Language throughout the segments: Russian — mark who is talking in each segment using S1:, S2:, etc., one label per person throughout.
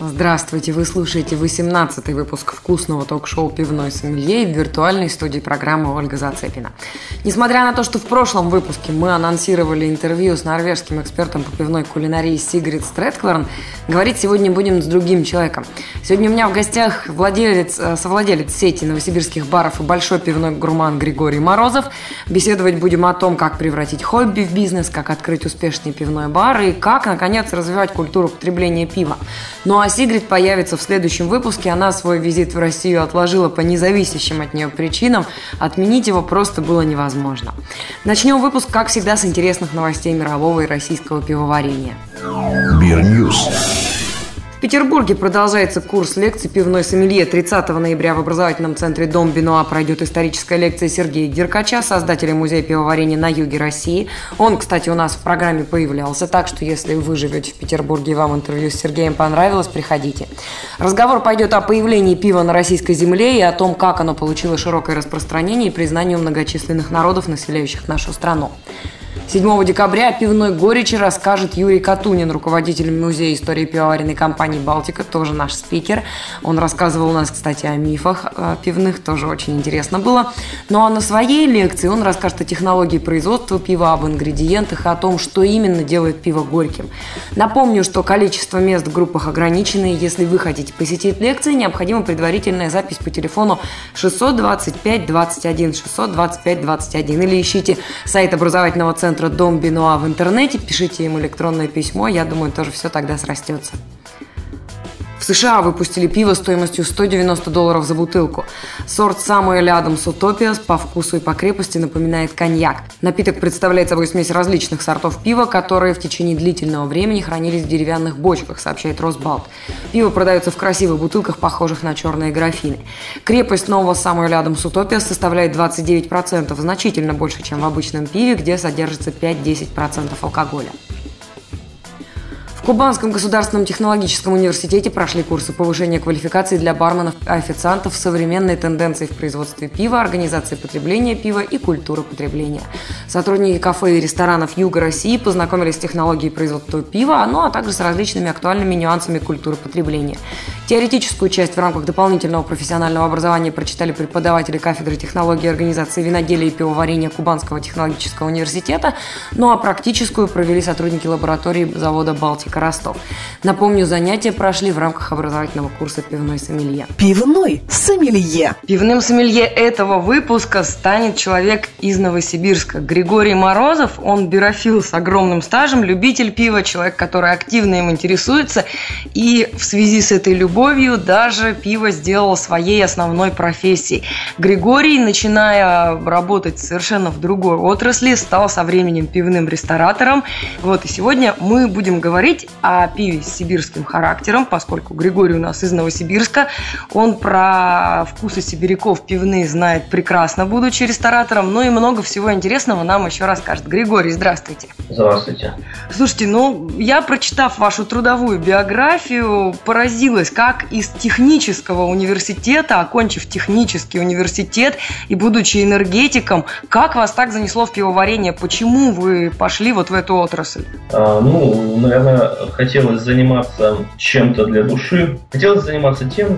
S1: Здравствуйте, вы слушаете 18-й выпуск вкусного ток-шоу «Пивной сомелье» в виртуальной студии программы Ольга Зацепина. Несмотря на то, что в прошлом выпуске мы анонсировали интервью с норвежским экспертом по пивной кулинарии Сигрид Стрэткварн, говорить сегодня будем с другим человеком. Сегодня у меня в гостях владелец, э, совладелец сети новосибирских баров и большой пивной гурман Григорий Морозов. Беседовать будем о том, как превратить хобби в бизнес, как открыть успешный пивной бар и как, наконец, развивать культуру потребления пива. Ну а Сигрид Сигрид появится в следующем выпуске. Она свой визит в Россию отложила по независящим от нее причинам. Отменить его просто было невозможно. Начнем выпуск, как всегда, с интересных новостей мирового и российского пивоварения.
S2: Бирньюз.
S1: В Петербурге продолжается курс лекций «Пивной сомелье». 30 ноября в образовательном центре «Дом Бенуа» пройдет историческая лекция Сергея Деркача, создателя музея пивоварения на юге России. Он, кстати, у нас в программе появлялся, так что если вы живете в Петербурге и вам интервью с Сергеем понравилось, приходите. Разговор пойдет о появлении пива на российской земле и о том, как оно получило широкое распространение и признание у многочисленных народов, населяющих нашу страну. 7 декабря о пивной горечи расскажет Юрий Катунин, руководитель музея истории пивоваренной компании «Балтика», тоже наш спикер. Он рассказывал у нас, кстати, о мифах о пивных, тоже очень интересно было. Ну а на своей лекции он расскажет о технологии производства пива, об ингредиентах и о том, что именно делает пиво горьким. Напомню, что количество мест в группах ограничено, и если вы хотите посетить лекции, необходима предварительная запись по телефону 625 21 625 21 или ищите сайт образовательного центра центра Дом Бенуа в интернете, пишите им электронное письмо, я думаю, тоже все тогда срастется. США выпустили пиво стоимостью 190 долларов за бутылку. Сорт Самуэль Адамс Утопиас по вкусу и по крепости напоминает коньяк. Напиток представляет собой смесь различных сортов пива, которые в течение длительного времени хранились в деревянных бочках, сообщает Росбалт. Пиво продается в красивых бутылках, похожих на черные графины. Крепость нового Самуэль Адамс Утопиас составляет 29%, значительно больше, чем в обычном пиве, где содержится 5-10% алкоголя. Кубанском государственном технологическом университете прошли курсы повышения квалификации для барменов и официантов, современные тенденции в производстве пива, организации потребления пива и культура потребления. Сотрудники кафе и ресторанов Юга России познакомились с технологией производства пива, ну а также с различными актуальными нюансами культуры потребления. Теоретическую часть в рамках дополнительного профессионального образования прочитали преподаватели кафедры технологии организации виноделия и пивоварения Кубанского технологического университета, ну а практическую провели сотрудники лаборатории завода «Балтика». Ростов. Напомню, занятия прошли в рамках образовательного курса «Пивной сомелье».
S3: Пивной сомелье.
S1: Пивным сомелье этого выпуска станет человек из Новосибирска. Григорий Морозов, он бирофил с огромным стажем, любитель пива, человек, который активно им интересуется. И в связи с этой любовью даже пиво сделал своей основной профессией. Григорий, начиная работать совершенно в другой отрасли, стал со временем пивным ресторатором. Вот, и сегодня мы будем говорить о пиве с сибирским характером, поскольку Григорий у нас из Новосибирска. Он про вкусы сибиряков пивные знает прекрасно, будучи ресторатором. Ну и много всего интересного нам еще расскажет. Григорий, здравствуйте.
S4: Здравствуйте.
S1: Слушайте, ну, я, прочитав вашу трудовую биографию, поразилась, как из технического университета, окончив технический университет и будучи энергетиком, как вас так занесло в пивоварение? Почему вы пошли вот в эту отрасль?
S4: А, ну, наверное, хотелось заниматься чем-то для души. Хотелось заниматься тем,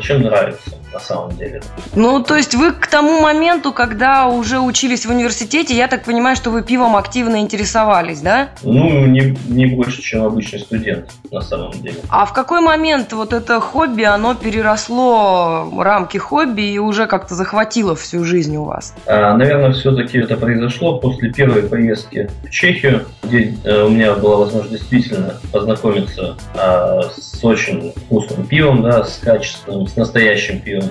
S4: чем нравится на самом деле.
S1: Ну, то есть вы к тому моменту, когда уже учились в университете, я так понимаю, что вы пивом активно интересовались, да?
S4: Ну, не, не больше, чем обычный студент, на самом деле.
S1: А в какой момент вот это хобби, оно переросло рамки хобби и уже как-то захватило всю жизнь у вас?
S4: А, наверное, все-таки это произошло после первой поездки в Чехию, где э, у меня была возможность действительно познакомиться а, с очень вкусным пивом, да, с качественным, с настоящим пивом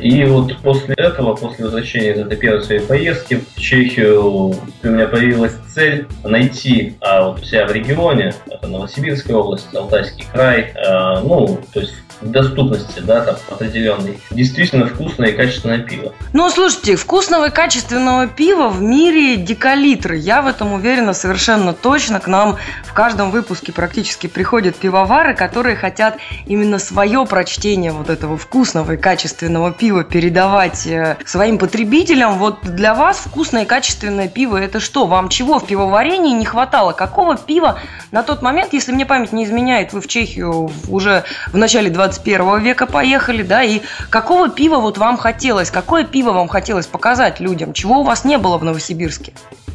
S4: и вот после этого, после возвращения из этой первой своей поездки в Чехию, у меня появилась цель найти а, вот себя в регионе, это Новосибирская область, Алтайский край, а, ну, то есть доступности, да, там, определенной. Действительно вкусное и качественное пиво.
S5: Ну, слушайте, вкусного и качественного пива в мире декалитры. Я в этом уверена совершенно точно. К нам в каждом выпуске практически приходят пивовары, которые хотят именно свое прочтение вот этого вкусного и качественного пива передавать э, своим потребителям. Вот для вас вкусное и качественное пиво – это что? Вам чего в пивоварении не хватало? Какого пива на тот момент, если мне память не изменяет, вы в Чехию уже в начале 21 века поехали, да, и какого пива вот вам хотелось, какое пиво вам хотелось показать людям, чего у вас не было в Новосибирске?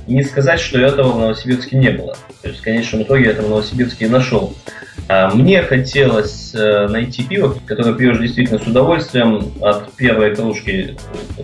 S4: Не сказать, что этого в Новосибирске не было. То есть в конечном итоге я это в Новосибирске и нашел. А мне хотелось э, найти пиво, которое пьешь действительно с удовольствием от первой кружки,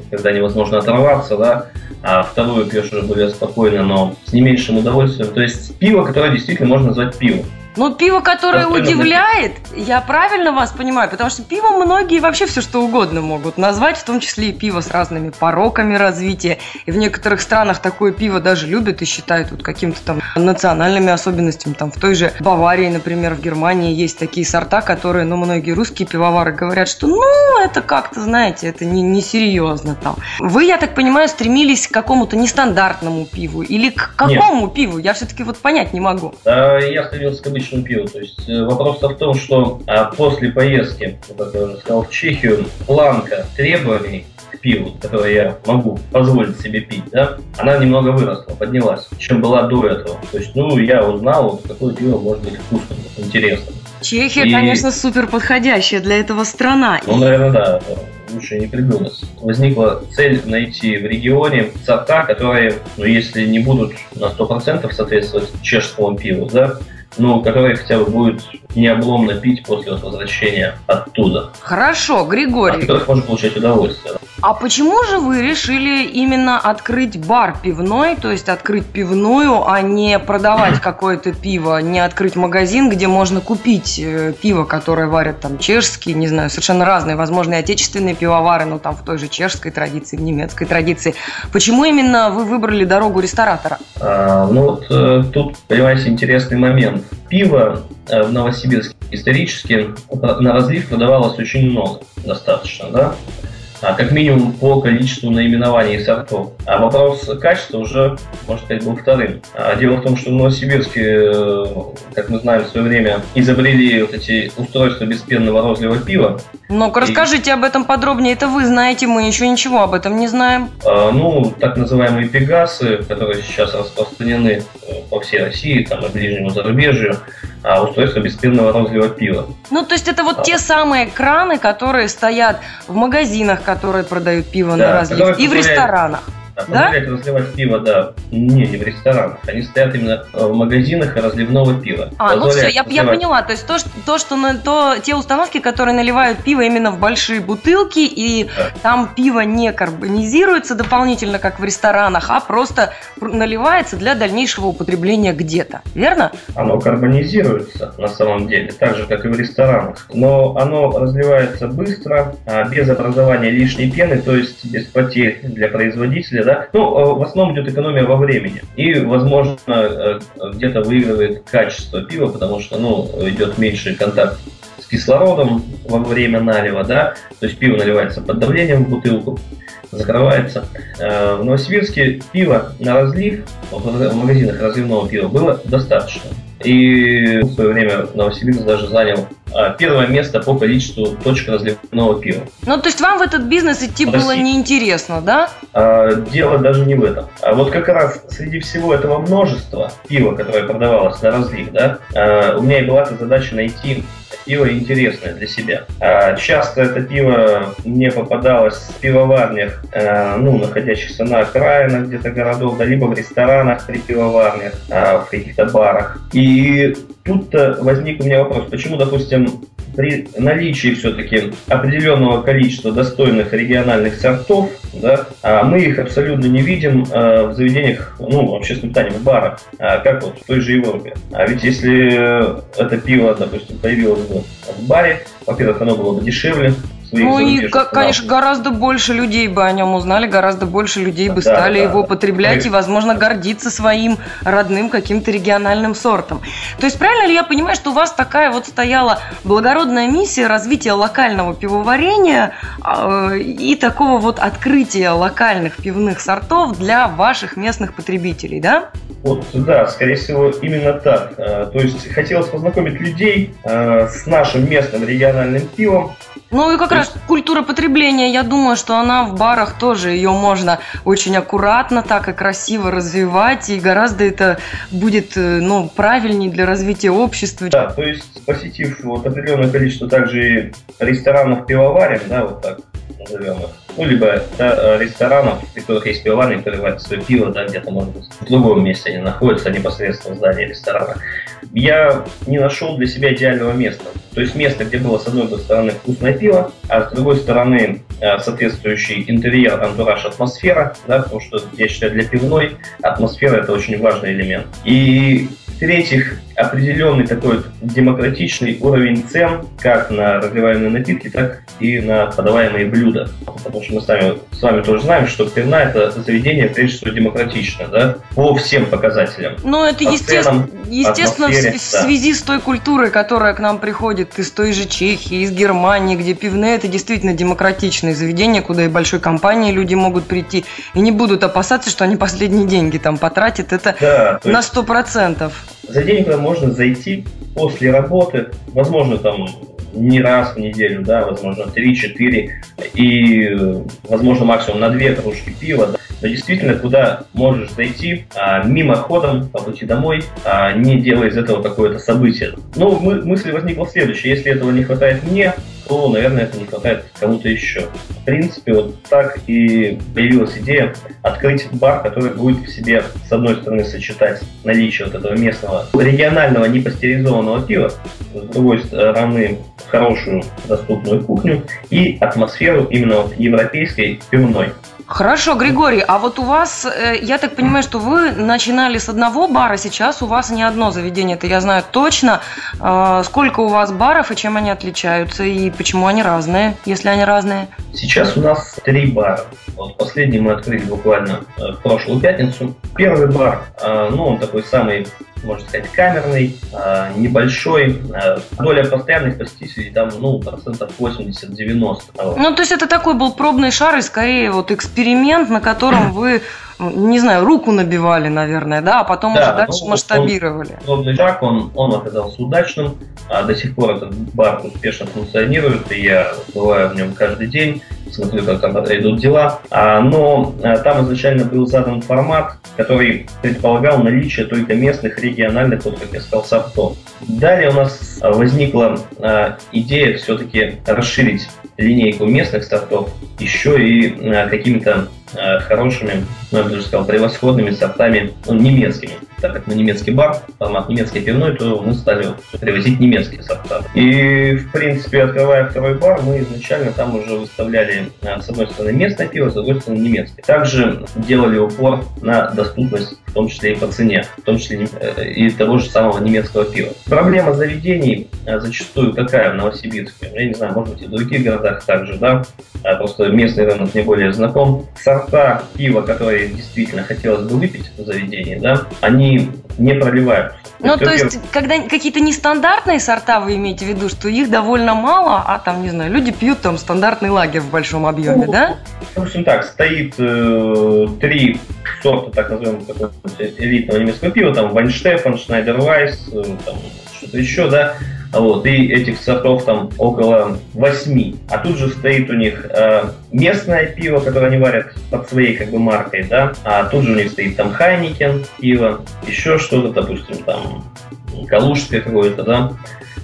S4: когда невозможно оторваться, да, а вторую пьешь уже более спокойно, но с не меньшим удовольствием. То есть пиво, которое действительно можно назвать пивом.
S5: Ну, пиво, которое удивляет, я правильно вас понимаю, потому что пиво многие вообще все что угодно могут назвать, в том числе и пиво с разными пороками развития. И в некоторых странах такое пиво даже любят и считают вот каким-то там национальными особенностями. Там в той же Баварии, например, в Германии есть такие сорта, которые, ну, многие русские пивовары говорят, что, ну, это как-то, знаете, это не, не серьезно там. Вы, я так понимаю, стремились к какому-то нестандартному пиву или к какому Нет. пиву? Я все-таки вот понять не могу.
S4: Да, я стремился к обычному пиву. То есть э, вопрос в том, что а, после поездки, как я уже сказал, в Чехию, планка требований к пиву, которое я могу позволить себе пить, да, она немного выросла, поднялась, чем была до этого. То есть, ну, я узнал, вот какое пиво может быть вкусным, интересным.
S5: Чехия, и... конечно, супер подходящая для этого страна.
S4: Ну, наверное, да лучше не придумать. Возникла цель найти в регионе сорта, которые, ну, если не будут на 100% соответствовать чешскому пиву, да, ну, которые хотя бы будет необломно пить после возвращения оттуда.
S5: Хорошо, Григорий. От
S4: которых можно получать удовольствие.
S5: А почему же вы решили именно открыть бар пивной, то есть открыть пивную, а не продавать какое-то пиво, не открыть магазин, где можно купить э, пиво, которое варят там чешские, не знаю, совершенно разные, возможно, и отечественные пивовары, но там в той же чешской традиции, в немецкой традиции. Почему именно вы выбрали дорогу ресторатора?
S4: А, ну вот э, тут, понимаете, интересный момент. Пиво э, в Новосибирске исторически на разлив продавалось очень много, достаточно, да? А, как минимум по количеству наименований сортов. А вопрос качества уже, можно сказать, был вторым. А дело в том, что в Новосибирске, э, как мы знаем, в свое время изобрели вот эти устройства беспенного розового пива.
S5: Ну-ка, расскажите об этом подробнее. Это вы знаете, мы еще ничего об этом не знаем.
S4: А, ну, так называемые пегасы, которые сейчас распространены э, по всей России, там, и ближнему зарубежью, а устройство беспенного розового пива.
S5: Ну, то есть это вот а. те самые краны, которые стоят в магазинах, которые продают пиво да, на разлив, и в ресторанах.
S4: Да? Позволяет разливать пиво, да. Не, не в ресторанах. Они стоят именно в магазинах разливного пива.
S5: А, ну все, я, я поняла. То есть то, что, то, что на, то, те установки, которые наливают пиво именно в большие бутылки, и да. там пиво не карбонизируется дополнительно, как в ресторанах, а просто наливается для дальнейшего употребления где-то. Верно?
S4: Оно карбонизируется на самом деле, так же, как и в ресторанах. Но оно разливается быстро, а без образования лишней пены, то есть без потерь для производителя да? Ну, э, в основном идет экономия во времени. И, возможно, э, где-то выигрывает качество пива, потому что, ну, идет меньший контакт с кислородом во время налива, да, то есть пиво наливается под давлением в бутылку, закрывается. Э, в Новосибирске пиво на разлив, в магазинах разливного пива было достаточно. И в свое время Новосибирск даже занял а, первое место по количеству точек разливного пива.
S5: Ну, то есть вам в этот бизнес идти в было неинтересно, да?
S4: А, дело даже не в этом. А вот как раз среди всего этого множества пива, которое продавалось на разлив, да, а, у меня и была задача найти пиво интересное для себя. А часто это пиво мне попадалось в пивоварнях, э, ну, находящихся на окраинах где-то городов, да, либо в ресторанах при пивоварнях, э, в каких-то барах. И тут-то возник у меня вопрос, почему, допустим, при наличии все-таки определенного количества достойных региональных сортов, да, а мы их абсолютно не видим а, в заведениях, ну, общественном питания, в барах, а, как вот в той же Европе. А ведь если это пиво, допустим, появилось бы в баре, во-первых, оно было бы дешевле,
S5: Ну и, конечно, гораздо больше людей бы о нем узнали, гораздо больше людей бы да, стали да, его потреблять и, возможно, гордиться своим родным каким-то региональным сортом. То есть правильно ли я понимаю, что у вас такая вот стояла благородная миссия развития локального пивоварения э, и такого вот открытия локальных пивных сортов для ваших местных потребителей, да?
S4: Вот, да, скорее всего, именно так. А, то есть хотелось познакомить людей а, с нашим местным региональным пивом.
S5: Ну и как раз культура потребления, я думаю, что она в барах тоже, ее можно очень аккуратно, так и красиво развивать, и гораздо это будет э, ну, правильнее для развития общества.
S4: Да, то есть посетив вот определенное количество также ресторанов пивоварен, да, вот так назовем их, ну, либо да, ресторанов, в которых есть пивоварни, которые варят свое пиво, да, где-то, может быть, в другом месте они находятся, непосредственно в здании ресторана. Я не нашел для себя идеального места. То есть место, где было с одной стороны вкусное пиво, а с другой стороны э, соответствующий интерьер, антураж, атмосфера, да, потому что я считаю, для пивной атмосфера это очень важный элемент. И в-третьих, определенный такой демократичный уровень цен как на разливаемые напитки, так и на подаваемые блюда. Потому что мы с вами, с вами тоже знаем, что пивна это заведение, прежде всего, демократичное, да, по всем показателям.
S5: Ну, это естественно, естественно в, в связи с той культурой, которая к нам приходит из той же Чехии, из Германии, где пивные это действительно демократичные заведения, куда и большой компании люди могут прийти и не будут опасаться, что они последние деньги там потратят. Это да, на сто процентов.
S4: Заведение, куда можно зайти после работы, возможно, там не раз в неделю, да, возможно, 3-4, и, возможно, максимум на 2 кружки пива, да, но действительно, куда можешь зайти а, мимоходом по пути домой, а, не делая из этого какое-то событие. Ну, мы, мысль возникла следующая. Если этого не хватает мне, то, наверное, это не хватает кому-то еще. В принципе, вот так и появилась идея открыть бар, который будет в себе, с одной стороны, сочетать наличие вот этого местного регионального непастеризованного пива, с другой стороны, хорошую доступную кухню и атмосферу именно вот европейской пивной.
S5: Хорошо, Григорий, а вот у вас, э, я так понимаю, что вы начинали с одного бара, сейчас у вас не одно заведение, это я знаю точно. Э, сколько у вас баров и чем они отличаются, и почему они разные, если они разные?
S4: Сейчас у нас три бара. Вот последний мы открыли буквально э, в прошлую пятницу. Первый бар, ну он такой самый можно сказать, камерный, а, небольшой. Доля постоянных посетителей там, ну, процентов 80-90.
S5: Ну, то есть это такой был пробный шар и скорее вот эксперимент, на котором вы не знаю, руку набивали, наверное, да, а потом да, уже дальше ну, масштабировали.
S4: Пробный шаг, он, он оказался удачным, а до сих пор этот бар успешно функционирует, и я бываю в нем каждый день, смотрю, как там идут дела. А, но а, там изначально был задан формат, который предполагал наличие только местных региональных, вот как я сказал, сортов. Далее у нас возникла а, идея все-таки расширить линейку местных сортов еще и какими-то хорошими, ну, я бы даже сказал, превосходными сортами, ну, немецкими так как мы немецкий бар, формат немецкий пивной, то мы стали привозить немецкие сорта. И, в принципе, открывая второй бар, мы изначально там уже выставляли, а, с одной стороны, местное пиво, с другой стороны, немецкое. Также делали упор на доступность, в том числе и по цене, в том числе э, и того же самого немецкого пива. Проблема заведений а, зачастую какая в Новосибирске? Я не знаю, может быть, и в других городах также, да? А просто местный рынок не более знаком. Сорта пива, которые действительно хотелось бы выпить в заведении, да, они не проливаются.
S5: Ну, то есть, то когда какие-то нестандартные сорта вы имеете в виду, что их довольно мало, а там, не знаю, люди пьют там стандартный лагерь в большом объеме, ну, да?
S4: Допустим так, стоит э, три сорта, так называемого элитного немецкого пива, там Вайнштефан, Шнайдервайс, э, там что-то еще, да, вот, и этих сортов там около восьми. А тут же стоит у них э, местное пиво, которое они варят под своей как бы маркой, да, а тут же у них стоит там Хайникен пиво, еще что-то, допустим, там Калужское какое-то, да.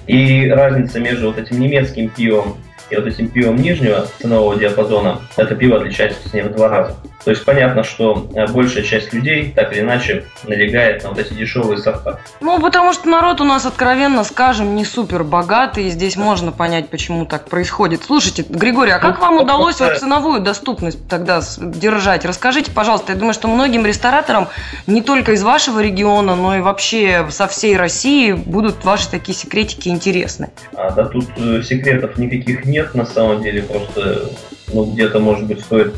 S4: И разница между вот этим немецким пивом и вот этим пивом нижнего ценового диапазона, это пиво отличается с ним в два раза. То есть понятно, что э, большая часть людей так или иначе налегает на вот эти дешевые сорта.
S5: Ну, потому что народ у нас, откровенно скажем, не супер богатый, и здесь можно понять, почему так происходит. Слушайте, Григорий, а как ну, вам удалось вот ценовую доступность тогда держать? Расскажите, пожалуйста, я думаю, что многим рестораторам не только из вашего региона, но и вообще со всей России будут ваши такие секретики интересны.
S4: А, да тут э, секретов никаких нет на самом деле, просто ну, где-то, может быть, стоит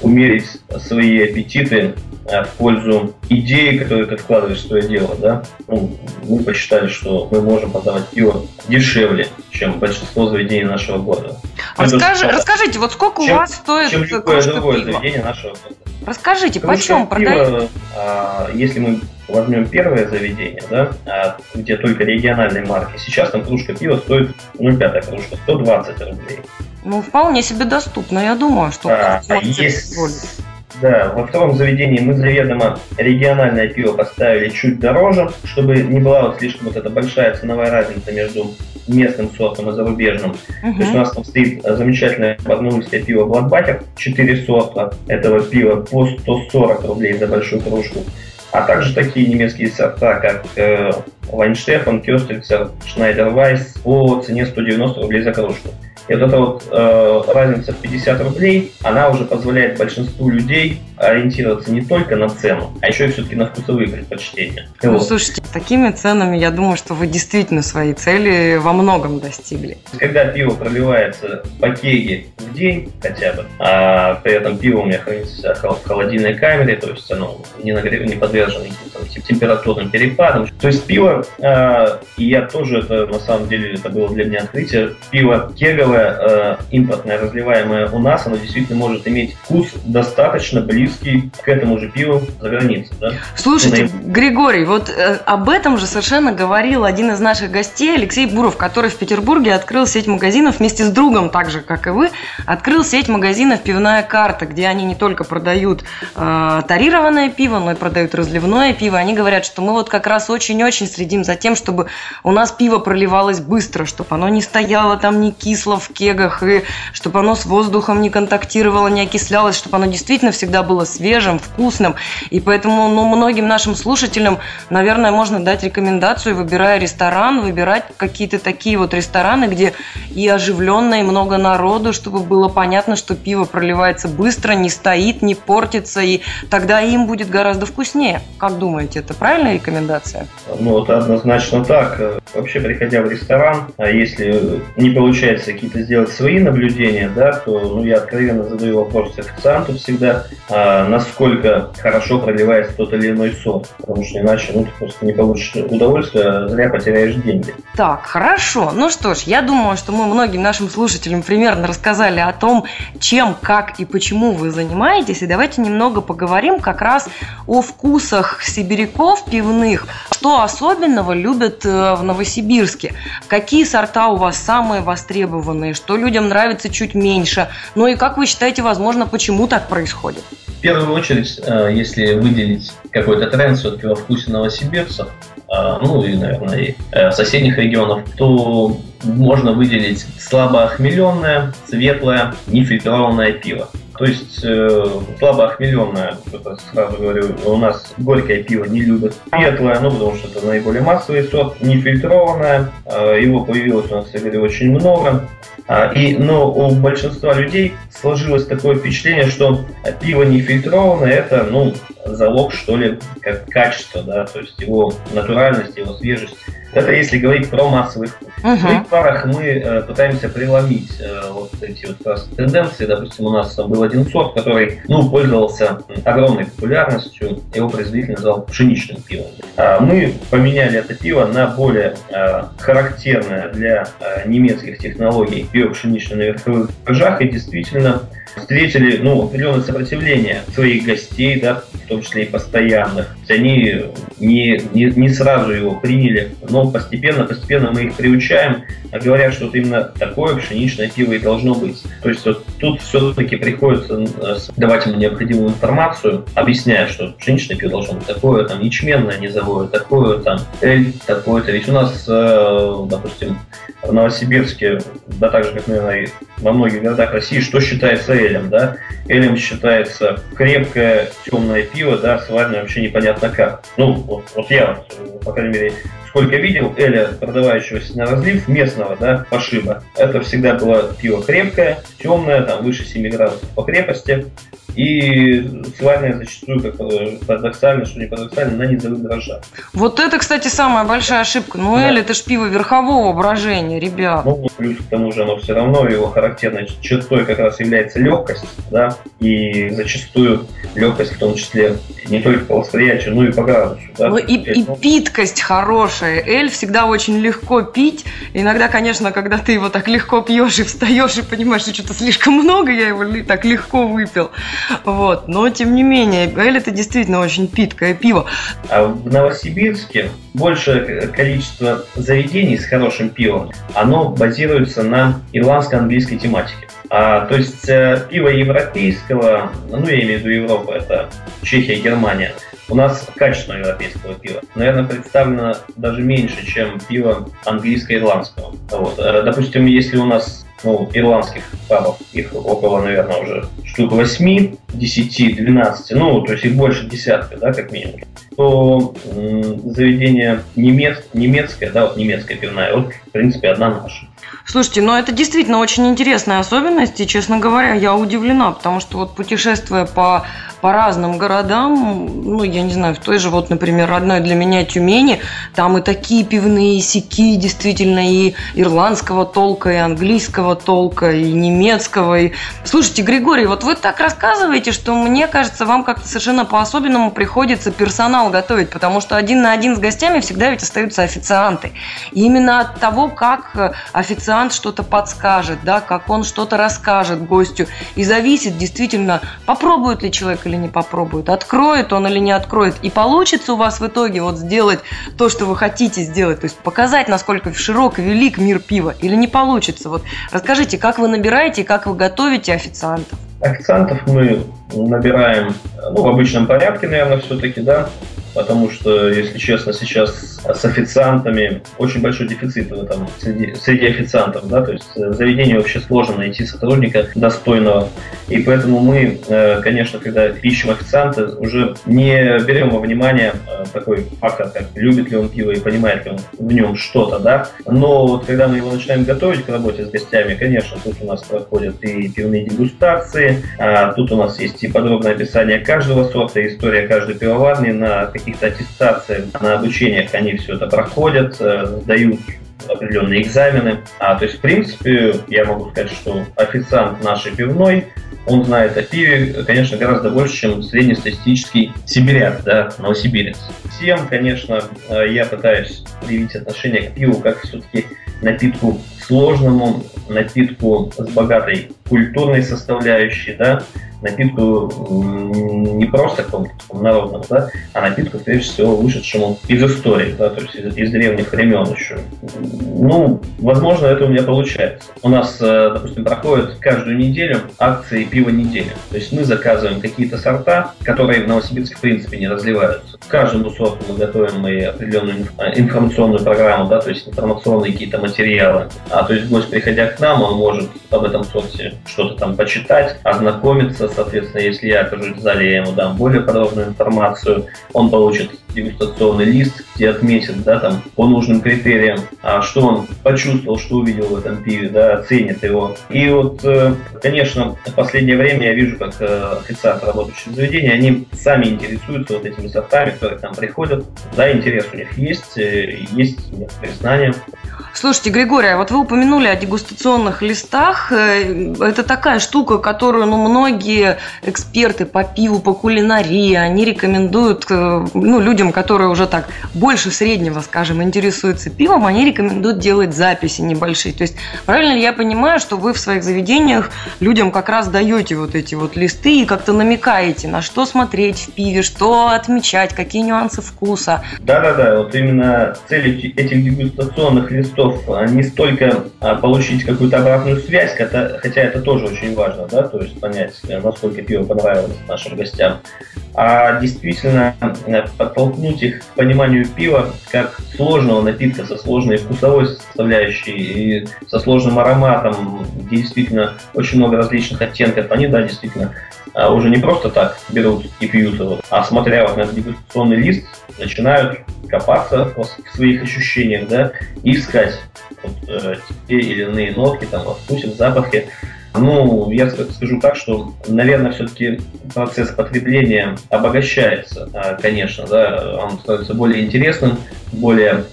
S4: умерить свои аппетиты а, в пользу идеи, которую ты вкладываешь в свое дело, да, ну, мы посчитали, что мы можем продавать пиво дешевле, чем большинство заведений нашего города.
S5: А расскажи, расскажите, вот сколько чем, у вас стоит чем
S4: любое другое пива? заведение нашего города?
S5: Расскажите, почем продаете?
S4: А, если мы возьмем первое заведение, да, а, где только региональные марки, сейчас там кружка пива стоит, ну, пятая кружка, 120 рублей.
S5: Ну, вполне себе доступно, я думаю, что...
S4: А есть... Да, во втором заведении мы заведомо региональное пиво поставили чуть дороже, чтобы не была вот слишком вот эта большая ценовая разница между местным сортом и зарубежным. Uh-huh. То есть у нас там стоит замечательное барнаульское пиво Бладбахер, 4 сорта этого пива по 140 рублей за большую кружку. А также такие немецкие сорта, как э, Вайнштефан, Кёстрицер, Шнайдер Вайс по цене 190 рублей за кружку. И вот эта вот э, разница в 50 рублей, она уже позволяет большинству людей ориентироваться не только на цену, а еще и все-таки на вкусовые предпочтения.
S5: Ну, вот. слушайте, такими ценами, я думаю, что вы действительно свои цели во многом достигли.
S4: Когда пиво проливается по кеге в день хотя бы, а при этом пиво у меня хранится в холодильной камере, то есть оно не, нагрев... не подвержено температурным перепадам. То есть пиво, э, и я тоже это, на самом деле, это было для меня открытие, пиво кеговое, э, импортное, разливаемое у нас, оно действительно может иметь вкус достаточно близкий к этому же пиву за границей. Да?
S5: Слушайте, Наиб... Григорий, вот э, об этом же совершенно говорил один из наших гостей, Алексей Буров, который в Петербурге открыл сеть магазинов вместе с другом, так же, как и вы, открыл сеть магазинов «Пивная карта», где они не только продают э, тарированное пиво, но и продают разливное пиво. Они говорят, что мы вот как раз очень-очень следим за тем, чтобы у нас пиво проливалось быстро, чтобы оно не стояло там не кисло в кегах, и чтобы оно с воздухом не контактировало, не окислялось, чтобы оно действительно всегда было свежим, вкусным. И поэтому ну, многим нашим слушателям, наверное, можно дать рекомендацию, выбирая ресторан, выбирать какие-то такие вот рестораны, где и оживленно, и много народу, чтобы было понятно, что пиво проливается быстро, не стоит, не портится, и тогда им будет гораздо вкуснее. Как думаете, это правильная рекомендация?
S4: Ну, это однозначно так. Вообще, приходя в ресторан, а если не получается какие-то сделать свои наблюдения, да, то ну, я откровенно задаю вопрос официанту всегда, а насколько хорошо проливается тот или иной сорт, потому что иначе ну, ты просто не получишь удовольствия, а зря потеряешь деньги.
S5: Так, хорошо. Ну что ж, я думаю, что мы многим нашим слушателям примерно рассказали о том, чем, как и почему вы занимаетесь, и давайте немного поговорим как раз о вкусах сибиряков пивных, что особенного любят э, в Новосибирске, какие сорта у вас самые востребованные, что людям нравится чуть меньше, ну и как вы считаете, возможно, почему так происходит?
S4: В первую очередь, э, если выделить какой-то тренд все-таки во вкусе новосибирцев, э, ну и, наверное, и соседних регионов, то можно выделить слабо охмеленное, светлое, нефильтрованное пиво. То есть э, слабо охмеленное, это сразу говорю, у нас горькое пиво не любят. Светлое, ну потому что это наиболее массовый сорт, нефильтрованное, э, его появилось у нас, я говорю, очень много. А, и, но у большинства людей сложилось такое впечатление, что пиво нефильтрованное это, ну, залог, что ли, как качество, да, то есть его натуральность, его свежесть. Это если говорить про массовый вкус. Uh-huh. В своих парах мы э, пытаемся преломить э, вот эти вот раз, тенденции. Допустим, у нас был один сорт, который ну, пользовался огромной популярностью. Его производитель назвал пшеничным пивом. А мы поменяли это пиво на более э, характерное для э, немецких технологий пиво пшеничное на верховых ржах. И действительно встретили ну, определенное сопротивление своих гостей, да, в том числе и постоянных. Они не, не, не сразу его приняли, но постепенно, постепенно мы их приучили получаем, а говорят, что вот именно такое пшеничное пиво и должно быть. То есть вот тут все-таки приходится давать ему необходимую информацию, объясняя, что пшеничное пиво должно быть такое, там ячменное низовое, такое, там эль, такое-то. Ведь у нас, э, допустим, в Новосибирске, да так же, как, наверное, во многих городах России, что считается элем, да? Элем считается крепкое темное пиво, да, сваренное вообще непонятно как. Ну, вот, вот я, по крайней мере, сколько видел Эля, продавающегося на разлив местного, да, пошиба, это всегда было пиво крепкое, темное, там выше 7 градусов по крепости, и сваренная зачастую, как парадоксально, что не парадоксально, на низовых дрожжах.
S5: Вот это, кстати, самая большая ошибка. Ну, да. Эль, это ж пиво верхового брожения, ребят.
S4: Ну, плюс к тому же оно все равно, его характерной чертой как раз является легкость, да, и зачастую легкость в том числе не только по восприятию, но и по градусу. Да?
S5: Ну, и, и питкость хорошая. Эль всегда очень легко пить. Иногда, конечно, когда ты его так легко пьешь и встаешь и понимаешь, что что-то слишком много, я его так легко выпил. Вот. Но, тем не менее, Эль это действительно очень питкое пиво.
S4: А в Новосибирске большее количество заведений с хорошим пивом, оно базируется на ирландско-английской тематике. А, то есть э, пиво европейского, ну я имею в виду Европа, это Чехия, Германия, у нас качественного европейского пива, наверное, представлено даже меньше, чем пиво английско-ирландского. Вот. Э, допустим, если у нас ну, ирландских пабов, их около, наверное, уже штук 8, 10, 12, ну, то есть их больше десятка, да, как минимум, то м- заведение немец, немецкое, да, вот немецкая пивная, вот, в принципе, одна наша.
S5: Слушайте, ну это действительно очень интересная особенность, и, честно говоря, я удивлена, потому что вот путешествуя по, по разным городам, ну, я не знаю, в той же, вот, например, родной для меня Тюмени, там и такие пивные сики, действительно, и ирландского толка, и английского толка, и немецкого. И... Слушайте, Григорий, вот вы так рассказываете, что мне кажется, вам как-то совершенно по-особенному приходится персонал готовить, потому что один на один с гостями всегда ведь остаются официанты. И именно от того, как официант официант что-то подскажет, да, как он что-то расскажет гостю. И зависит действительно, попробует ли человек или не попробует, откроет он или не откроет. И получится у вас в итоге вот сделать то, что вы хотите сделать, то есть показать, насколько широк и велик мир пива, или не получится. Вот расскажите, как вы набираете и как вы готовите официантов?
S4: Официантов мы набираем ну, в обычном порядке, наверное, все-таки, да потому что, если честно, сейчас с официантами очень большой дефицит в этом среди, среди официантов, да, то есть в заведении вообще сложно найти сотрудника достойного, и поэтому мы, э, конечно, когда ищем официанта, уже не берем во внимание э, такой фактор, как любит ли он пиво и понимает ли он в нем что-то, да, но вот когда мы его начинаем готовить к работе с гостями, конечно, тут у нас проходят и пивные дегустации, а тут у нас есть и подробное описание каждого сорта, история каждой пивоварни на каких-то аттестациях, на обучениях они все это проходят, э, сдают определенные экзамены. А, то есть, в принципе, я могу сказать, что официант нашей пивной, он знает о пиве, конечно, гораздо больше, чем среднестатистический сибиряк, да, новосибирец. Всем, конечно, э, я пытаюсь привить отношение к пиву как все-таки напитку сложному, напитку с богатой культурной составляющей, да, напитку не просто какому-то народному, да, а напитку, прежде всего, вышедшему из истории, да, то есть из, из древних времен еще. Ну, возможно, это у меня получается. У нас, э, допустим, проходит каждую неделю акции пива недели. То есть мы заказываем какие-то сорта, которые в Новосибирске в принципе не разливаются. Каждому сорту мы готовим мы определенную э, информационную программу, да, то есть информационные какие-то материалы. А то есть гость, приходя к нам, он может об этом сорте что-то там почитать, ознакомиться, соответственно, если я окажусь в зале, я ему дам более подробную информацию, он получит дегустационный лист, где отметит, да, там, по нужным критериям, а что он почувствовал, что увидел в этом пиве, да, оценит его. И вот, э, конечно, в последнее время я вижу, как э, официанты, работающие в заведении, они сами интересуются вот этими сортами, которые к нам приходят. Да, интерес у них есть, э, есть некоторые знания.
S5: Слушайте, Григорий, а вот вы упомянули о дегустационных листах. Это такая штука, которую ну, многие эксперты по пиву, по кулинарии, они рекомендуют ну, людям людям, которые уже так больше среднего, скажем, интересуются пивом, они рекомендуют делать записи небольшие. То есть правильно ли я понимаю, что вы в своих заведениях людям как раз даете вот эти вот листы и как-то намекаете, на что смотреть в пиве, что отмечать, какие нюансы вкуса?
S4: Да-да-да, вот именно цель этих дегустационных листов не столько а, получить какую-то обратную связь, хотя это тоже очень важно, да, то есть понять, насколько пиво понравилось нашим гостям, а действительно подтолкнуть их к пониманию пива как сложного напитка со сложной вкусовой составляющей и со сложным ароматом, где действительно очень много различных оттенков. Они, да, действительно, а, уже не просто так берут и пьют его, а смотря вот на дегустационный лист, начинают копаться в своих ощущениях, да, и искать вот, э, те или иные нотки, там, во вкусе, в запахе, ну, я скажу так, что, наверное, все-таки процесс потребления обогащается, а, конечно, да, он становится более интересным, более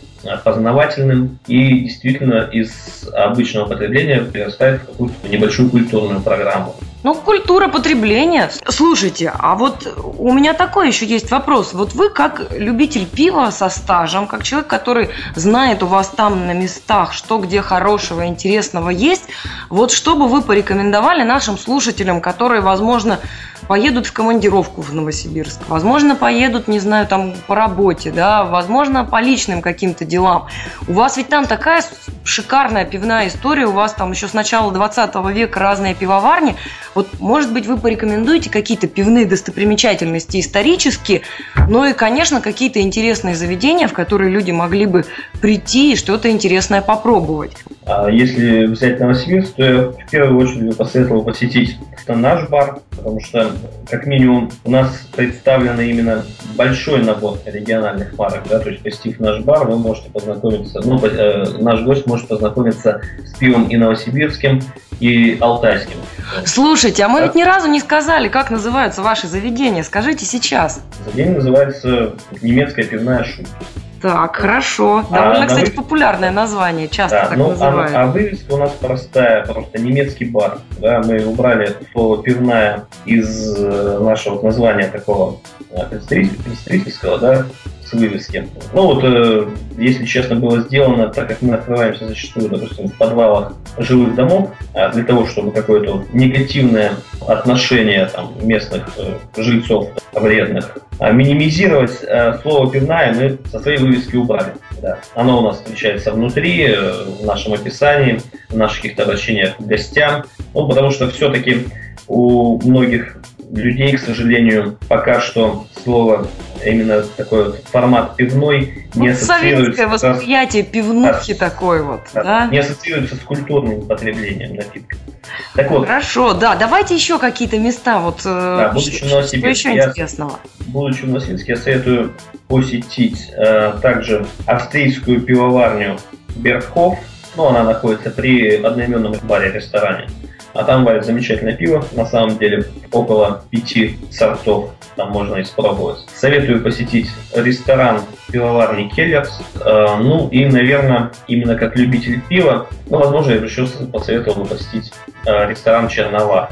S4: познавательным и действительно из обычного потребления перерастает в какую-то небольшую культурную программу.
S5: Ну, культура потребления. Слушайте, а вот у меня такой еще есть вопрос. Вот вы как любитель пива со стажем, как человек, который знает у вас там на местах, что где хорошего, интересного есть, вот что бы вы порекомендовали нашим слушателям, которые, возможно, поедут в командировку в Новосибирск, возможно, поедут, не знаю, там по работе, да, возможно, по личным каким-то делам. У вас ведь там такая шикарная пивная история, у вас там еще с начала 20 века разные пивоварни. Вот, может быть, вы порекомендуете какие-то пивные достопримечательности исторические, ну и, конечно, какие-то интересные заведения, в которые люди могли бы прийти и что-то интересное попробовать.
S4: А если взять Новосибирск, то я в первую очередь посоветовал посетить это наш бар, потому что, как минимум, у нас представлен именно большой набор региональных марок, да, то есть посетив наш бар, вы можете познакомиться, ну, э, наш гость может познакомиться с пивом и новосибирским, и алтайским.
S5: Слушайте, а мы да? ведь ни разу не сказали, как называются ваши заведения. Скажите сейчас.
S4: Заведение называется немецкая пивная шутка.
S5: Так, хорошо. А, Довольно, а, кстати, вы... популярное название, часто да, так ну, называют.
S4: А, а вывеска у нас простая, просто немецкий бар. Да, мы убрали слово пивная из э, нашего названия такого э, представительского, да, с вывески. Ну вот, э, если честно, было сделано, так как мы открываемся зачастую, допустим, в подвалах жилых домов, а для того, чтобы какое-то вот негативное отношение там, местных э, жильцов вредных а минимизировать э, слово пивная мы со своей вывески убрали. Да. Оно у нас встречается внутри, э, в нашем описании, в наших каких-то обращениях к гостям. Ну, потому что все-таки у многих людей, к сожалению, пока что слово именно такой вот формат пивной не
S5: вот ассоциируется... Советское восприятие пивнухи да, такой вот, да, да?
S4: Не ассоциируется с культурным потреблением напитка.
S5: Так вот. Хорошо, да, давайте еще какие-то места, вот э, да, будучи что, что еще я, интересного?
S4: Будучи в Новосибирске, я советую посетить э, также австрийскую пивоварню Бергхоф, ну, она находится при одноименном баре-ресторане. А там варят замечательное пиво, на самом деле около пяти сортов там можно испробовать. Советую посетить ресторан пивоварни Келлерс. Э, ну и, наверное, именно как любитель пива, ну, возможно, я бы еще посоветовал бы посетить э, ресторан Чернова.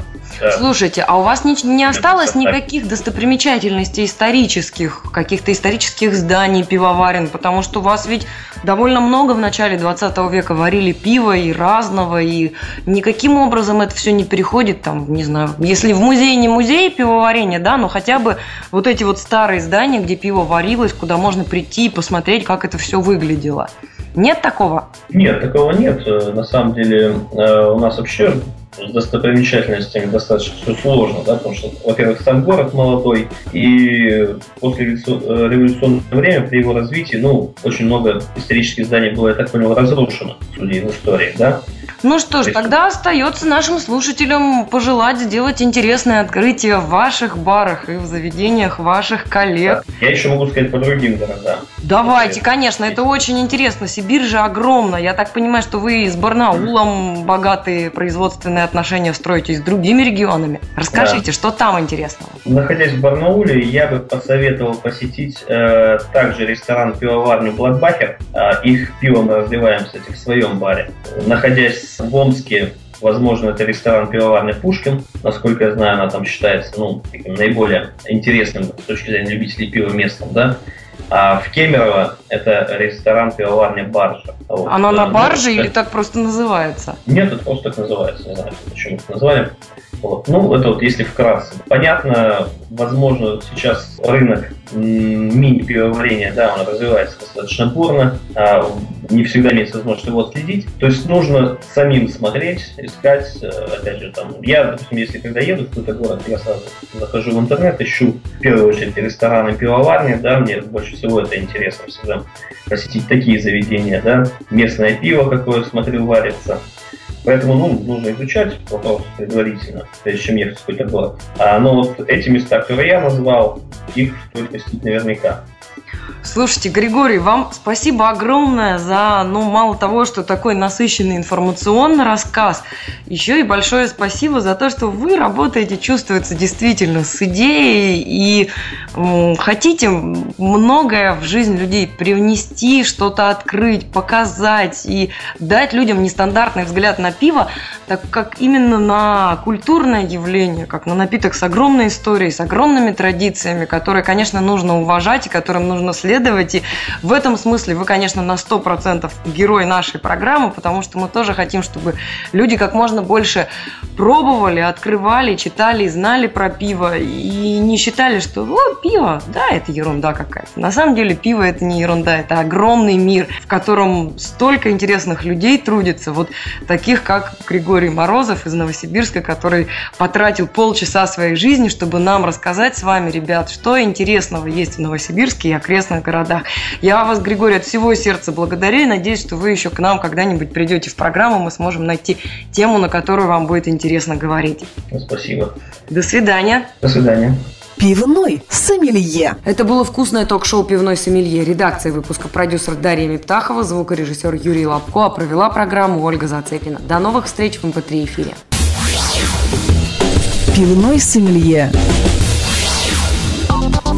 S5: Слушайте, а у вас не, не осталось никаких достопримечательностей исторических, каких-то исторических зданий пивоварен, потому что у вас ведь довольно много в начале 20 века варили пиво и разного, и никаким образом это все не переходит, там, не знаю, если в музее не музей пивоварения, да, но хотя бы вот эти вот старые здания, где пиво варилось, куда можно прийти и посмотреть, как это все выглядело. Нет такого?
S4: Нет, такого нет. Э, на самом деле э, у нас вообще с достопримечательностями достаточно все сложно, да, потому что, во-первых, сам город молодой, и после революционного времени при его развитии, ну, очень много исторических зданий было, я так понял, разрушено, судя из истории, да.
S5: Ну что ж, тогда остается нашим слушателям пожелать сделать интересное открытие в ваших барах и в заведениях ваших коллег.
S4: Я еще могу сказать по другим городам.
S5: Давайте, конечно, это очень интересно. Сибирь же огромна. Я так понимаю, что вы с Барнаулом богатые производственные отношения строите с другими регионами. Расскажите, да. что там интересного?
S4: Находясь в Барнауле, я бы посоветовал посетить э, также ресторан-пивоварню Бладбахер. Э, их пиво мы разливаем, кстати, в своем баре. Находясь в Омске, Возможно, это ресторан пивоварный Пушкин. Насколько я знаю, она там считается ну, таким наиболее интересным с точки зрения любителей пива местом. Да? А в Кемерово это ресторан пивоварня Баржа.
S5: Вот. Оно на барже ну, или так просто называется?
S4: Нет, это просто так называется. Не знаю, почему это назвали. Вот. Ну, это вот если вкратце. Понятно, возможно, сейчас рынок мини-пивоварения, да, он развивается достаточно бурно, а не всегда имеется возможность его следить. То есть нужно самим смотреть, искать, э, опять же, там, я, допустим, если когда еду в какой-то город, я сразу захожу в интернет, ищу в первую очередь рестораны, пивоварни, да, мне больше всего это интересно всегда посетить такие заведения, да, местное пиво какое, смотрю, варится, Поэтому ну, нужно изучать вопрос предварительно, прежде чем ехать в какой-то город. А, но вот эти места, которые я назвал, их стоит посетить наверняка.
S5: Слушайте, Григорий, вам спасибо огромное за, ну, мало того, что такой насыщенный информационный рассказ, еще и большое спасибо за то, что вы работаете, чувствуется действительно с идеей и м, хотите многое в жизнь людей привнести, что-то открыть, показать и дать людям нестандартный взгляд на пиво, так как именно на культурное явление, как на напиток с огромной историей, с огромными традициями, которые, конечно, нужно уважать и которым нужно следовать, следовать. И в этом смысле вы, конечно, на 100% герой нашей программы, потому что мы тоже хотим, чтобы люди как можно больше пробовали, открывали, читали, знали про пиво и не считали, что о, пиво, да, это ерунда какая-то. На самом деле пиво это не ерунда, это огромный мир, в котором столько интересных людей трудится, вот таких как Григорий Морозов из Новосибирска, который потратил полчаса своей жизни, чтобы нам рассказать с вами, ребят, что интересного есть в Новосибирске и окрестных городах. Я вас, Григорий, от всего сердца благодарю и надеюсь, что вы еще к нам когда-нибудь придете в программу, мы сможем найти тему, на которую вам будет интересно говорить.
S4: Спасибо.
S5: До свидания.
S4: До свидания.
S3: Пивной сомелье.
S5: Это было вкусное ток-шоу «Пивной сомелье». Редакция выпуска продюсер Дарья Мептахова, звукорежиссер Юрий Лобко, а провела программу Ольга Зацепина. До новых встреч в МП3 эфире.
S3: Пивной сомелье.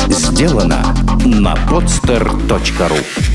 S6: Сделано на podster.ru